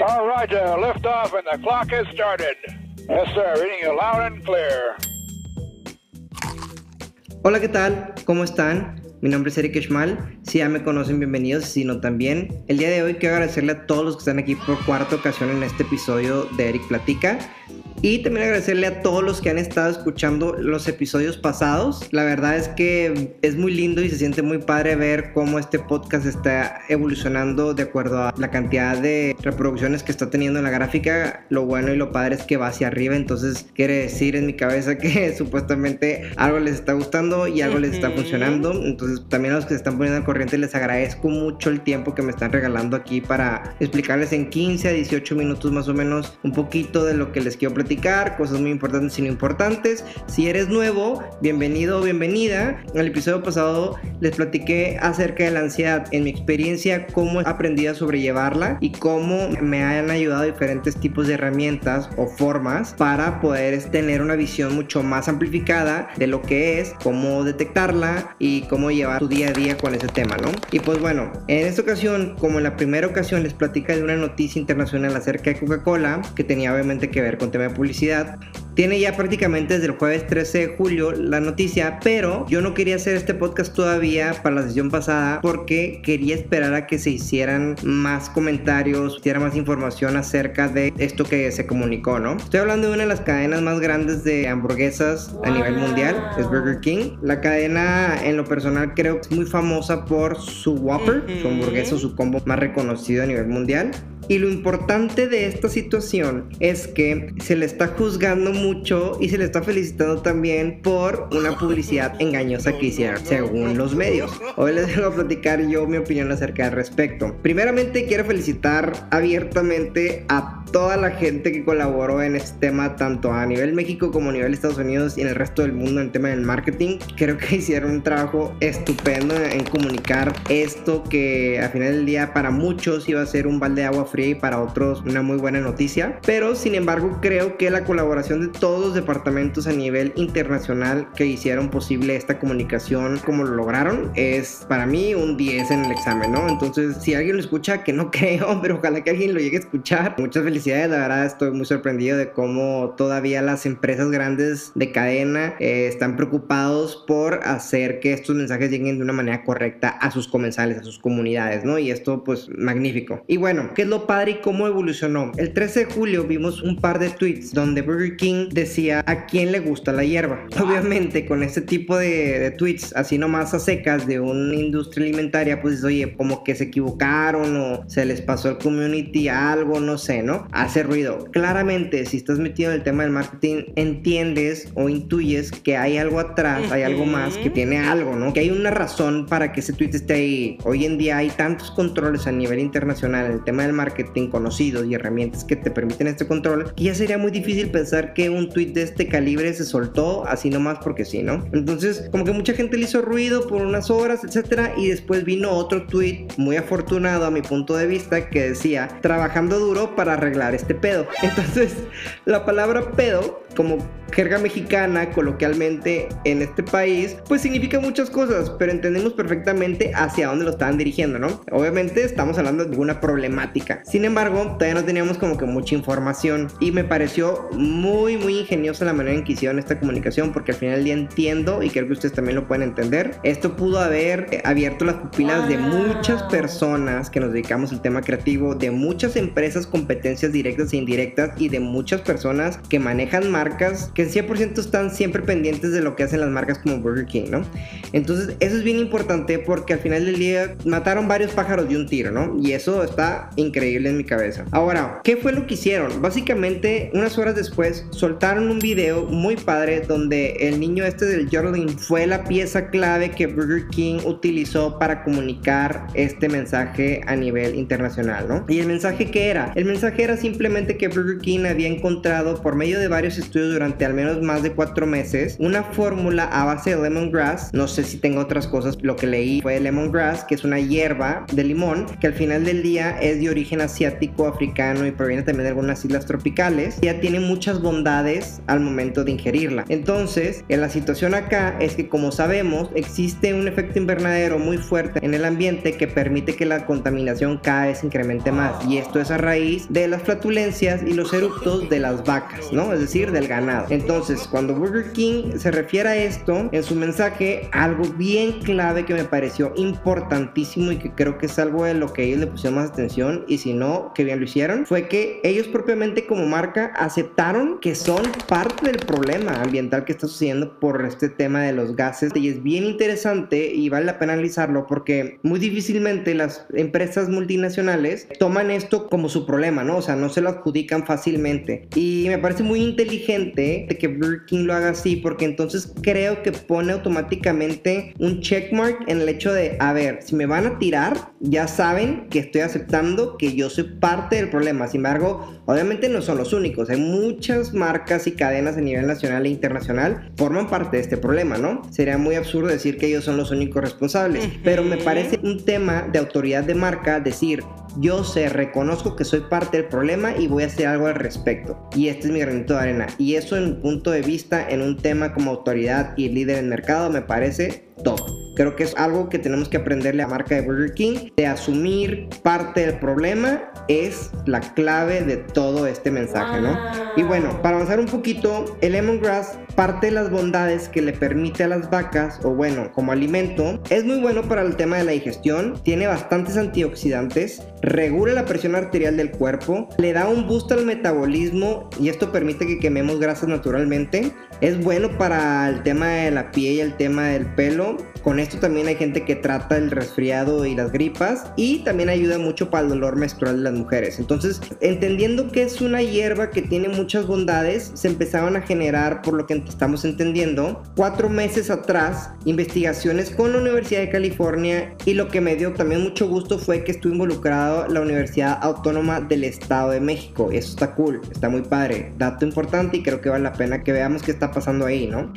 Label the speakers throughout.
Speaker 1: All right, uh, lift off and the clock has started. Yes, sir. Reading you loud and clear.
Speaker 2: Hola, ¿qué tal? ¿Cómo están? Mi nombre es Eric Schmal. Si ya me conocen, bienvenidos. Si no, también. El día de hoy quiero agradecerle a todos los que están aquí por cuarta ocasión en este episodio de Eric Platica. Y también agradecerle a todos los que han estado escuchando los episodios pasados. La verdad es que es muy lindo y se siente muy padre ver cómo este podcast está evolucionando de acuerdo a la cantidad de reproducciones que está teniendo en la gráfica. Lo bueno y lo padre es que va hacia arriba. Entonces quiere decir en mi cabeza que supuestamente algo les está gustando y algo les está funcionando. Entonces también a los que se están poniendo al corriente les agradezco mucho el tiempo que me están regalando aquí para explicarles en 15 a 18 minutos más o menos un poquito de lo que les quiero platicar cosas muy importantes y no importantes. Si eres nuevo, bienvenido o bienvenida. En el episodio pasado les platiqué acerca de la ansiedad, en mi experiencia, cómo he aprendido a sobrellevarla y cómo me han ayudado diferentes tipos de herramientas o formas para poder tener una visión mucho más amplificada de lo que es, cómo detectarla y cómo llevar tu día a día con ese tema, ¿no? Y pues bueno, en esta ocasión, como en la primera ocasión les platicé de una noticia internacional acerca de Coca-Cola, que tenía obviamente que ver con tema de publicidad. Tiene ya prácticamente desde el jueves 13 de julio la noticia, pero yo no quería hacer este podcast todavía para la sesión pasada porque quería esperar a que se hicieran más comentarios, hiciera más información acerca de esto que se comunicó, ¿no? Estoy hablando de una de las cadenas más grandes de hamburguesas a nivel mundial, es Burger King. La cadena en lo personal creo que es muy famosa por su Whopper, su hamburguesa, su combo más reconocido a nivel mundial. Y lo importante de esta situación es que se le está juzgando mucho y se le está felicitando también por una publicidad engañosa que hicieron, según los medios. Hoy les vengo a platicar yo mi opinión acerca del respecto. Primeramente quiero felicitar abiertamente a toda la gente que colaboró en este tema, tanto a nivel México como a nivel Estados Unidos y en el resto del mundo en el tema del marketing. Creo que hicieron un trabajo estupendo en comunicar esto que al final del día para muchos iba a ser un balde de agua fría y para otros una muy buena noticia. Pero sin embargo creo que la colaboración de todos los departamentos a nivel internacional que hicieron posible esta comunicación como lo lograron es para mí un 10 en el examen, ¿no? Entonces si alguien lo escucha, que no creo, pero ojalá que alguien lo llegue a escuchar. Muchas felicidades, la verdad estoy muy sorprendido de cómo todavía las empresas grandes de cadena eh, están preocupados por hacer que estos mensajes lleguen de una manera correcta a sus comensales, a sus comunidades, ¿no? Y esto pues magnífico. Y bueno, ¿qué es lo padre y cómo evolucionó? El 13 de julio vimos un par de tweets donde Burger King decía a quién le gusta la hierba. Obviamente con este tipo de, tweets así nomás a secas de una industria alimentaria pues oye como que se equivocaron o se les pasó al community algo, no sé, ¿no? Hace ruido. Claramente si estás metido en el tema del marketing entiendes o intuyes que hay algo atrás, hay algo más, que tiene algo, ¿no? Que hay una razón para que ese tweet esté ahí. Hoy en día hay tantos controles a nivel internacional en el tema del marketing conocidos y herramientas que te permiten este control que ya sería muy difícil pensar que un tweet de este calibre se soltó así nomás porque sí, ¿no? Entonces, como que mucha gente le hizo ruido por unas horas, etcétera, y después vino otro tweet muy afortunado a mi punto de vista que decía, trabajando duro para arreglar este pedo. Entonces, la palabra pedo, como jerga mexicana coloquialmente en este país, pues significa muchas cosas, pero entendemos perfectamente hacia dónde lo estaban dirigiendo, ¿no? Obviamente estamos hablando de una problemática. Sin embargo, todavía no teníamos como que mucha información y me pareció muy muy ingeniosa la manera en que hicieron esta comunicación porque al final del día entiendo y creo que ustedes también lo pueden entender. Esto pudo haber eh, abierto las pupilas de muchas personas que nos dedicamos al tema creativo, de muchas empresas, competencias directas e indirectas y de muchas personas que manejan marcas que 100% están siempre pendientes de lo que hacen las marcas como Burger King, ¿no? Entonces eso es bien importante porque al final del día mataron varios pájaros de un tiro, ¿no? Y eso está increíble en mi cabeza. Ahora, ¿qué fue lo que hicieron? Básicamente, unas horas después soltaron un video muy padre donde el niño este del Jordan fue la pieza clave que Burger King utilizó para comunicar este mensaje a nivel internacional, ¿no? Y el mensaje que era? El mensaje era simplemente que Burger King había encontrado por medio de varios estudios durante al menos más de cuatro meses una fórmula a base de lemongrass. No sé si tengo otras cosas. Lo que leí fue lemongrass, que es una hierba de limón que al final del día es de origen asiático, africano y proviene también de algunas islas tropicales. Ya tiene muchas bondades al momento de ingerirla. Entonces, en la situación acá es que como sabemos, existe un efecto invernadero muy fuerte en el ambiente que permite que la contaminación cada vez incremente más. Y esto es a raíz de las flatulencias y los eructos de las vacas, ¿no? Es decir, del ganado. Entonces, cuando Burger King se refiere a esto, en su mensaje, algo bien clave que me pareció importantísimo y que creo que es algo de lo que ellos le pusieron más atención y si no, que bien lo hicieron, fue que ellos propiamente como marca aceptaron que son parte del problema ambiental que está sucediendo por este tema de los gases y es bien interesante y vale la pena analizarlo porque muy difícilmente las empresas multinacionales toman esto como su problema, ¿no? O sea, no se lo adjudican fácilmente y me parece muy inteligente de que Burger King lo haga así porque entonces creo que pone automáticamente un checkmark en el hecho de, a ver, si me van a tirar, ya saben que estoy aceptando que yo soy parte del problema. Sin embargo, obviamente no son los únicos. Hay muchas marcas y cadenas a nivel nacional e internacional forman parte de este problema, ¿no? Sería muy absurdo decir que ellos son los únicos responsables. Pero me parece un tema de autoridad de marca decir, yo sé, reconozco que soy parte del problema y voy a hacer algo al respecto. Y este es mi granito de arena. Y eso en un punto de vista, en un tema como autoridad y líder en mercado, me parece top. Creo que es algo que tenemos que aprenderle a la marca de Burger King, de asumir parte del problema es la clave de todo este mensaje, ¿no? Y bueno, para avanzar un poquito, el lemongrass parte de las bondades que le permite a las vacas, o bueno, como alimento, es muy bueno para el tema de la digestión, tiene bastantes antioxidantes, regula la presión arterial del cuerpo, le da un boost al metabolismo y esto permite que quememos grasas naturalmente, es bueno para el tema de la piel y el tema del pelo, con esto también hay gente que trata el resfriado y las gripas y también ayuda mucho para el dolor menstrual de las mujeres. Entonces, entendiendo que es una hierba que tiene muchas bondades, se empezaban a generar, por lo que estamos entendiendo, cuatro meses atrás, investigaciones con la Universidad de California y lo que me dio también mucho gusto fue que estuvo involucrado la Universidad Autónoma del Estado de México. Eso está cool, está muy padre. Dato importante y creo que vale la pena que veamos qué está pasando ahí, ¿no?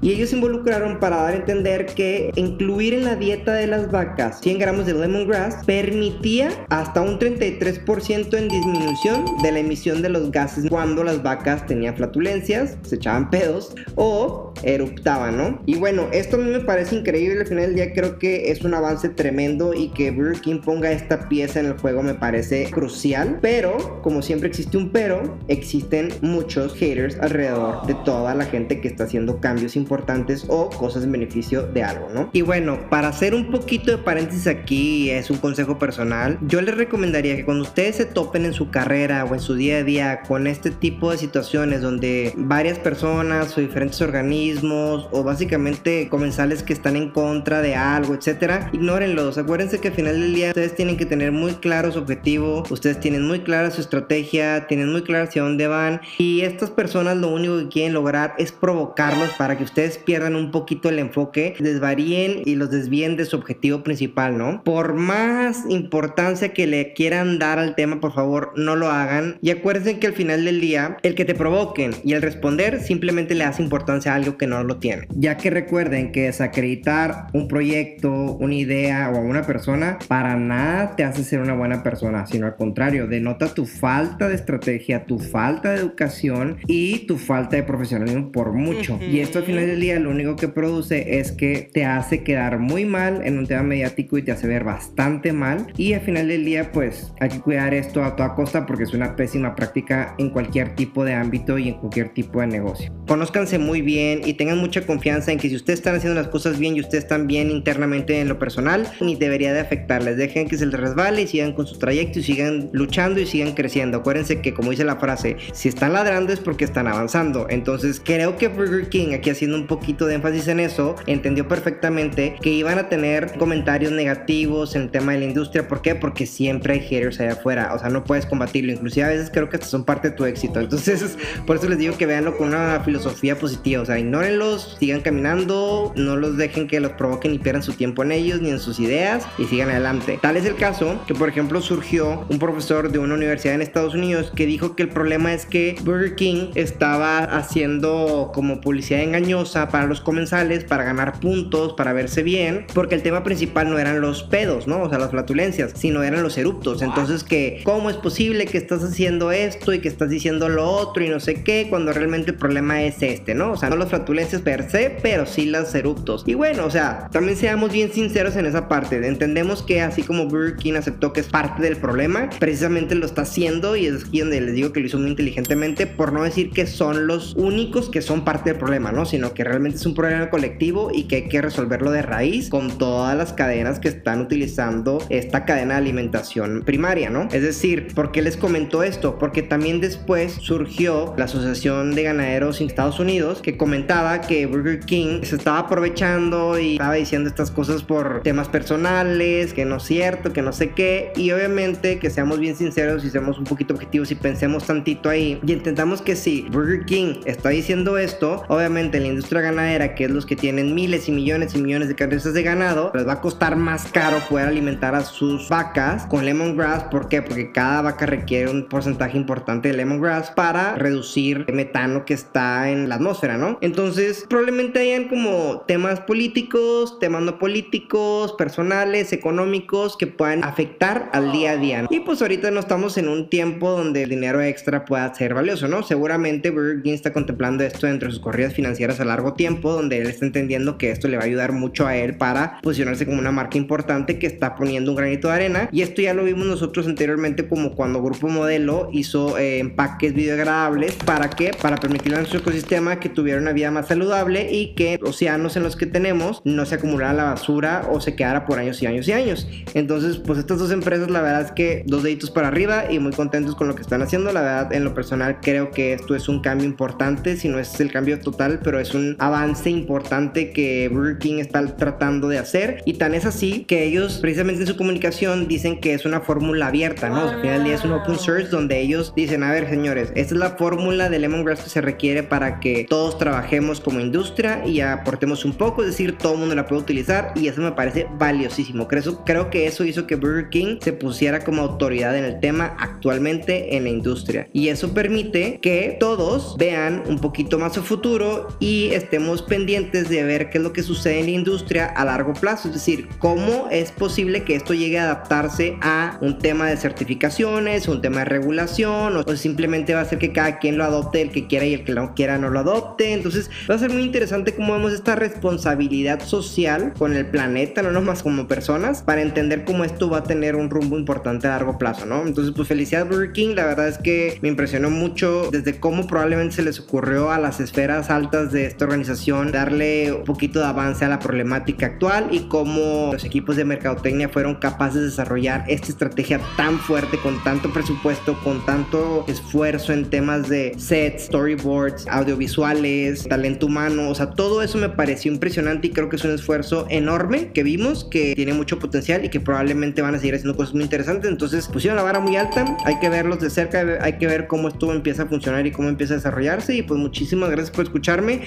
Speaker 2: Y ellos se involucraron para dar a entender que incluir en la dieta de las vacas 100 gramos de lemongrass permitía hasta un 33% en disminución de la emisión de los gases cuando las vacas tenían flatulencias, se echaban pedos o eruptaban, ¿no? Y bueno, esto a mí me parece increíble, al final del día creo que es un avance tremendo y que Burger King ponga esta pieza en el juego me parece crucial, pero como siempre existe un pero, existen muchos haters alrededor de toda la gente que está haciendo cambios importantes importantes o cosas en beneficio de algo, ¿no? Y bueno, para hacer un poquito de paréntesis aquí, es un consejo personal, yo les recomendaría que cuando ustedes se topen en su carrera o en su día a día con este tipo de situaciones donde varias personas o diferentes organismos o básicamente comensales que están en contra de algo, etcétera, ignórenlos. Acuérdense que al final del día ustedes tienen que tener muy claro su objetivo, ustedes tienen muy clara su estrategia, tienen muy claro hacia dónde van y estas personas lo único que quieren lograr es provocarlos para que ustedes ustedes pierdan un poquito el enfoque, desvaríen y los desvíen de su objetivo principal, ¿no? Por más importancia que le quieran dar al tema, por favor, no lo hagan. Y acuérdense que al final del día, el que te provoquen y el responder simplemente le hace importancia a algo que no lo tiene. Ya que recuerden que desacreditar un proyecto, una idea o a una persona, para nada te hace ser una buena persona, sino al contrario, denota tu falta de estrategia, tu falta de educación y tu falta de profesionalismo por mucho. Y esto al final del día lo único que produce es que te hace quedar muy mal en un tema mediático y te hace ver bastante mal. Y al final del día, pues hay que cuidar esto a toda costa porque es una pésima práctica en cualquier tipo de ámbito y en cualquier tipo de negocio. Conózcanse muy bien y tengan mucha confianza en que si ustedes están haciendo las cosas bien y ustedes están bien internamente en lo personal, ni debería de afectarles. Dejen que se les resbale y sigan con su trayecto y sigan luchando y sigan creciendo. Acuérdense que como dice la frase, si están ladrando es porque están avanzando. Entonces creo que Burger King aquí haciendo un poquito de énfasis en eso, entendió perfectamente que iban a tener comentarios negativos en el tema de la industria. ¿Por qué? Porque siempre hay haters allá afuera. O sea, no puedes combatirlo. Inclusive a veces creo que son parte de tu éxito. Entonces, por eso les digo que veanlo con una filosofía positiva. O sea, ignórenlos, sigan caminando, no los dejen que los provoquen y pierdan su tiempo en ellos ni en sus ideas y sigan adelante. Tal es el caso que, por ejemplo, surgió un profesor de una universidad en Estados Unidos que dijo que el problema es que Burger King estaba haciendo como publicidad engañosa para los comensales, para ganar puntos, para verse bien, porque el tema principal no eran los pedos, ¿no? O sea, las flatulencias, sino eran los eruptos. Entonces, que ¿cómo es posible que estás haciendo esto y que estás diciendo lo otro y no sé qué, cuando realmente el problema es este, ¿no? O sea, no las flatulencias per se, pero sí los eruptos. Y bueno, o sea, también seamos bien sinceros en esa parte. Entendemos que así como Burger King aceptó que es parte del problema, precisamente lo está haciendo y es aquí donde les digo que lo hizo muy inteligentemente, por no decir que son los únicos que son parte del problema, ¿no? Sino que realmente es un problema colectivo y que hay que resolverlo de raíz con todas las cadenas que están utilizando esta cadena de alimentación primaria, ¿no? Es decir, ¿por qué les comento esto? Porque también después surgió la Asociación de Ganaderos en Estados Unidos que comentaba que Burger King se estaba aprovechando y estaba diciendo estas cosas por temas personales, que no es cierto, que no sé qué, y obviamente que seamos bien sinceros y seamos un poquito objetivos y pensemos tantito ahí y intentamos que si Burger King está diciendo esto, obviamente la industria ganadera, que es los que tienen miles y millones y millones de cabezas de ganado, les va a costar más caro poder alimentar a sus vacas con lemongrass, ¿por qué? Porque cada vaca requiere un porcentaje importante de lemongrass para reducir el metano que está en la atmósfera, ¿no? Entonces, probablemente hayan como temas políticos, temas no políticos, personales, económicos que puedan afectar al día a día. Y pues ahorita no estamos en un tiempo donde el dinero extra pueda ser valioso, ¿no? Seguramente Burger King está contemplando esto dentro de sus corridas financieras a largo tiempo, donde él está entendiendo que esto le va a ayudar mucho a él para posicionarse como una marca importante que está poniendo un granito de arena. Y esto ya lo vimos nosotros anteriormente como cuando Grupo Modelo hizo eh, empaques biodegradables. ¿Para qué? Para permitirle a nuestro ecosistema que tuviera una vida más saludable y que océanos en los que tenemos no se acumulara la basura o se quedara por años y años y años. Entonces, pues estas dos empresas, la verdad es que dos deditos para arriba y muy contentos con lo que están haciendo. La verdad, en lo personal, creo que esto es un cambio importante, si no es el cambio total, pero es un avance importante que Burger King está tratando de hacer. Y tan es así que ellos, precisamente en su comunicación, dicen que es una fórmula abierta, ¿no? al final del día es un open source donde ellos dicen, a ver, señores, esta es la fórmula de lemongrass que se requiere para que todos trabajemos como industria y aportemos un poco, es decir, todo el mundo la puede utilizar y eso me parece valiosísimo. Creo, creo que eso hizo que Burger King se pusiera como autoridad en el tema actualmente en la industria. Y eso permite que todos vean un poquito más su futuro y estemos pendientes de ver qué es lo que sucede en la industria a largo plazo. Es decir, cómo es posible que esto llegue a adaptarse a un tema de certificaciones, un tema de regulación, o simplemente va a ser que cada quien lo adopte, el que quiera y el que no quiera no lo adopte. Entonces va a ser muy interesante cómo vemos esta responsabilidad social con el planeta, no nomás como personas, para entender cómo esto va a tener un rumbo importante a largo plazo, ¿no? Entonces, pues felicidades Burger King, la verdad es que me impresionó mucho desde cómo probablemente se les ocurrió a las esferas altas de organización darle un poquito de avance a la problemática actual y cómo los equipos de mercadotecnia fueron capaces de desarrollar esta estrategia tan fuerte con tanto presupuesto, con tanto esfuerzo en temas de sets, storyboards, audiovisuales, talento humano, o sea, todo eso me pareció impresionante y creo que es un esfuerzo enorme que vimos que tiene mucho potencial y que probablemente van a seguir haciendo cosas muy interesantes. Entonces pusieron la vara muy alta, hay que verlos de cerca, hay que ver cómo esto empieza a funcionar y cómo empieza a desarrollarse. Y pues muchísimas gracias por escucharme.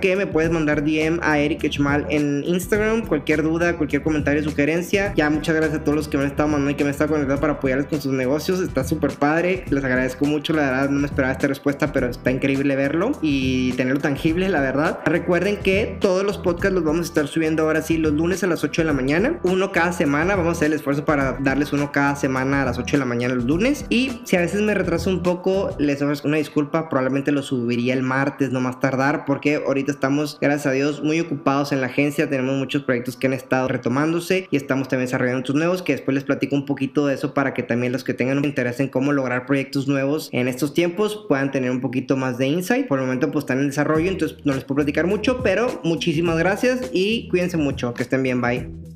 Speaker 2: Que me puedes mandar DM a Eric Echmal en Instagram, cualquier duda, cualquier comentario, sugerencia. Ya muchas gracias a todos los que me han estado mandando y que me han estado conectando para apoyarles con sus negocios. Está súper padre, les agradezco mucho. La verdad, no me esperaba esta respuesta, pero está increíble verlo y tenerlo tangible, la verdad. Recuerden que todos los podcasts los vamos a estar subiendo ahora sí los lunes a las 8 de la mañana, uno cada semana. Vamos a hacer el esfuerzo para darles uno cada semana a las 8 de la mañana los lunes. Y si a veces me retraso un poco, les ofrezco una disculpa. Probablemente lo subiría el martes, no más tardar, porque ahorita estamos, gracias a Dios, muy ocupados en la agencia. Tenemos muchos proyectos que han estado retomándose y estamos también desarrollando otros nuevos que después les platico un poquito de eso para que también los que tengan un interés en cómo lograr proyectos nuevos en estos tiempos puedan tener un poquito más de insight. Por el momento pues están en desarrollo, entonces no les puedo platicar mucho, pero muchísimas gracias y cuídense mucho, que estén bien, bye.